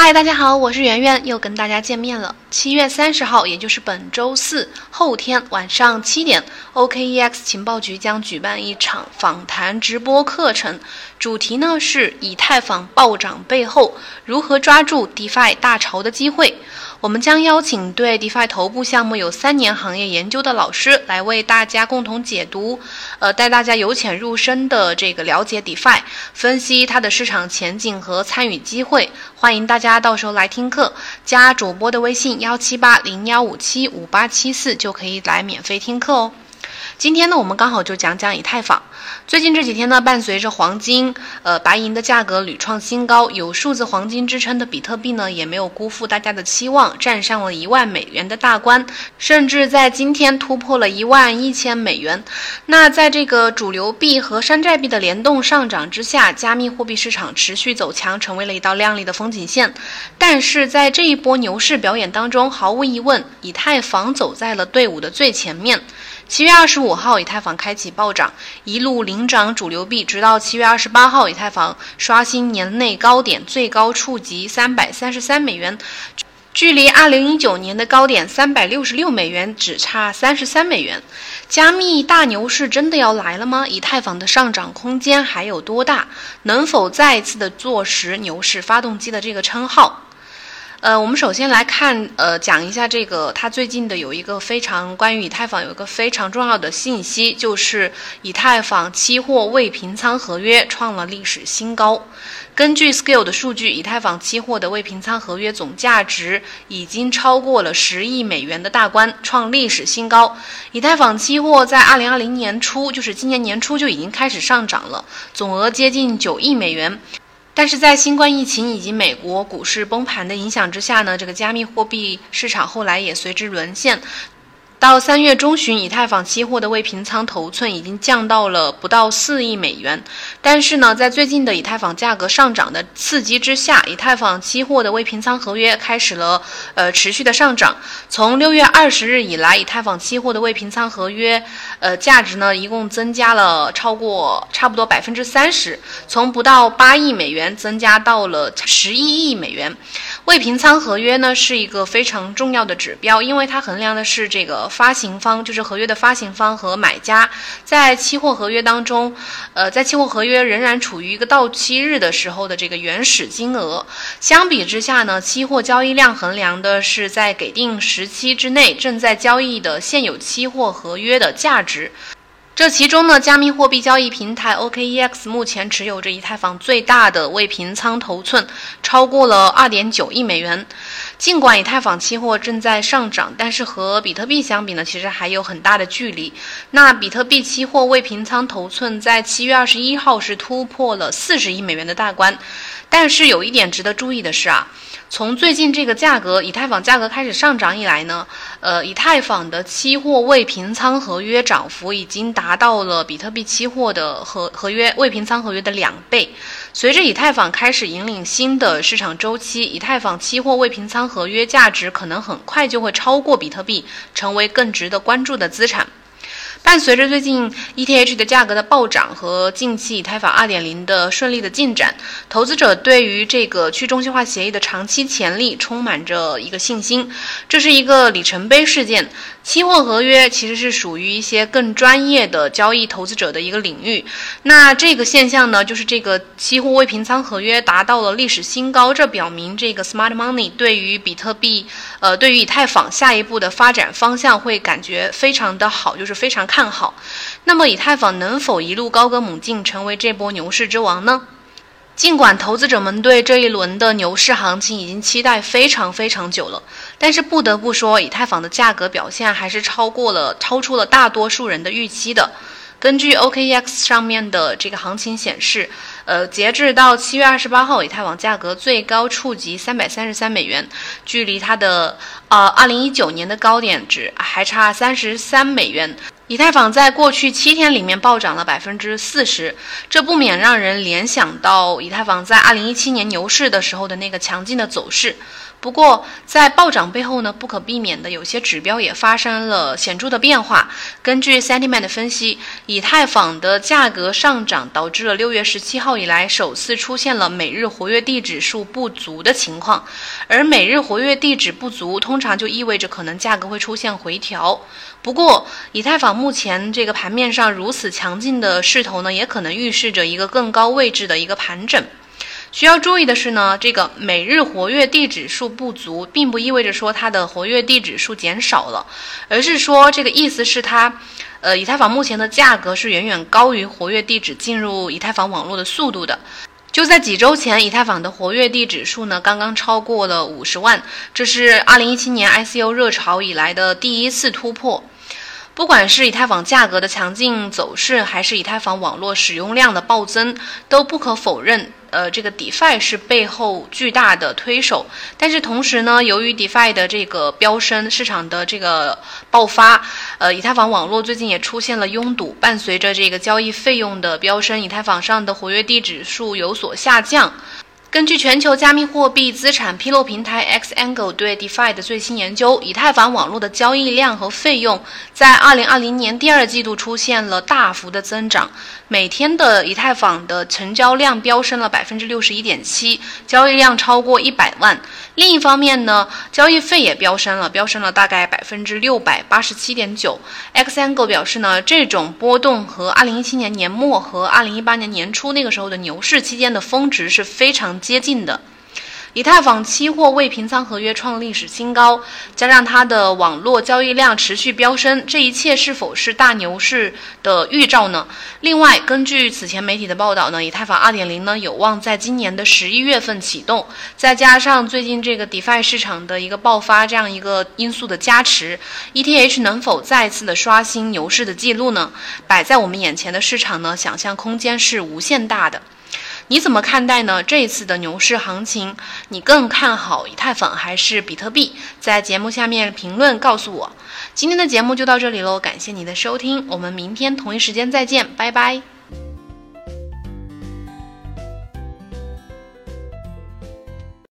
嗨，大家好，我是圆圆，又跟大家见面了。七月三十号，也就是本周四后天晚上七点，OKEX 情报局将举办一场访谈直播课程，主题呢是以太坊暴涨背后如何抓住 DeFi 大潮的机会。我们将邀请对 DeFi 头部项目有三年行业研究的老师来为大家共同解读，呃，带大家由浅入深的这个了解 DeFi，分析它的市场前景和参与机会。欢迎大家到时候来听课，加主播的微信幺七八零幺五七五八七四就可以来免费听课哦。今天呢，我们刚好就讲讲以太坊。最近这几天呢，伴随着黄金、呃白银的价格屡创新高，有数字黄金支撑的比特币呢，也没有辜负大家的期望，站上了一万美元的大关，甚至在今天突破了一万一千美元。那在这个主流币和山寨币的联动上涨之下，加密货币市场持续走强，成为了一道亮丽的风景线。但是在这一波牛市表演当中，毫无疑问，以太坊走在了队伍的最前面。七月二十五五号，以太坊开启暴涨，一路领涨主流币，直到七月二十八号，以太坊刷新年内高点，最高触及三百三十三美元，距离二零一九年的高点三百六十六美元只差三十三美元。加密大牛市真的要来了吗？以太坊的上涨空间还有多大？能否再次的坐实牛市发动机的这个称号？呃，我们首先来看，呃，讲一下这个，它最近的有一个非常关于以太坊有一个非常重要的信息，就是以太坊期货未平仓合约创了历史新高。根据 Scale 的数据，以太坊期货的未平仓合约总价值已经超过了十亿美元的大关，创历史新高。以太坊期货在二零二零年初，就是今年年初就已经开始上涨了，总额接近九亿美元。但是在新冠疫情以及美国股市崩盘的影响之下呢，这个加密货币市场后来也随之沦陷。到三月中旬，以太坊期货的未平仓头寸已经降到了不到四亿美元。但是呢，在最近的以太坊价格上涨的刺激之下，以太坊期货的未平仓合约开始了呃持续的上涨。从六月二十日以来，以太坊期货的未平仓合约呃价值呢一共增加了超过差不多百分之三十，从不到八亿美元增加到了十一亿美元。未平仓合约呢是一个非常重要的指标，因为它衡量的是这个发行方，就是合约的发行方和买家在期货合约当中，呃，在期货合约仍然处于一个到期日的时候的这个原始金额。相比之下呢，期货交易量衡量的是在给定时期之内正在交易的现有期货合约的价值。这其中呢，加密货币交易平台 OKEX 目前持有着以太坊最大的未平仓头寸，超过了二点九亿美元。尽管以太坊期货正在上涨，但是和比特币相比呢，其实还有很大的距离。那比特币期货未平仓头寸在七月二十一号是突破了四十亿美元的大关。但是有一点值得注意的是啊。从最近这个价格，以太坊价格开始上涨以来呢，呃，以太坊的期货未平仓合约涨幅已经达达到了比特币期货的合合约未平仓合约的两倍。随着以太坊开始引领新的市场周期，以太坊期货未平仓合约价值可能很快就会超过比特币，成为更值得关注的资产。伴随着最近 ETH 的价格的暴涨和近期以太坊2.0的顺利的进展，投资者对于这个去中心化协议的长期潜力充满着一个信心。这是一个里程碑事件。期货合约其实是属于一些更专业的交易投资者的一个领域。那这个现象呢，就是这个期货未平仓合约达到了历史新高，这表明这个 Smart Money 对于比特币，呃，对于以太坊下一步的发展方向会感觉非常的好，就是非常看看好。那么以太坊能否一路高歌猛进，成为这波牛市之王呢？尽管投资者们对这一轮的牛市行情已经期待非常非常久了，但是不得不说，以太坊的价格表现还是超过了、超出了大多数人的预期的。根据 OKEX 上面的这个行情显示，呃，截至到七月二十八号，以太坊价格最高触及三百三十三美元，距离它的呃二零一九年的高点值还差三十三美元。以太坊在过去七天里面暴涨了百分之四十，这不免让人联想到以太坊在二零一七年牛市的时候的那个强劲的走势。不过，在暴涨背后呢，不可避免的有些指标也发生了显著的变化。根据 Sentiment 的分析，以太坊的价格上涨导致了六月十七号以来首次出现了每日活跃地指数不足的情况。而每日活跃地址不足，通常就意味着可能价格会出现回调。不过，以太坊目前这个盘面上如此强劲的势头呢，也可能预示着一个更高位置的一个盘整。需要注意的是呢，这个每日活跃地址数不足，并不意味着说它的活跃地址数减少了，而是说这个意思是它，呃，以太坊目前的价格是远远高于活跃地址进入以太坊网络的速度的。就在几周前，以太坊的活跃地址数呢刚刚超过了五十万，这是二零一七年 ICO 热潮以来的第一次突破。不管是以太坊价格的强劲走势，还是以太坊网络使用量的暴增，都不可否认。呃，这个 DeFi 是背后巨大的推手，但是同时呢，由于 DeFi 的这个飙升，市场的这个爆发，呃，以太坊网络最近也出现了拥堵，伴随着这个交易费用的飙升，以太坊上的活跃地址数有所下降。根据全球加密货币资产披露平台 Xangle 对 DeFi 的最新研究，以太坊网络的交易量和费用在2020年第二季度出现了大幅的增长，每天的以太坊的成交量飙升了百分之六十一点七，交易量超过一百万。另一方面呢，交易费也飙升了，飙升了大概百分之六百八十七点九。Xangle 表示呢，这种波动和2017年年末和2018年年初那个时候的牛市期间的峰值是非常接近的。以太坊期货未平仓合约创历史新高，加上它的网络交易量持续飙升，这一切是否是大牛市的预兆呢？另外，根据此前媒体的报道呢，以太坊2.0呢有望在今年的十一月份启动，再加上最近这个 DeFi 市场的一个爆发，这样一个因素的加持，ETH 能否再次的刷新牛市的记录呢？摆在我们眼前的市场呢，想象空间是无限大的。你怎么看待呢？这一次的牛市行情，你更看好以太坊还是比特币？在节目下面评论告诉我。今天的节目就到这里喽，感谢你的收听，我们明天同一时间再见，拜拜。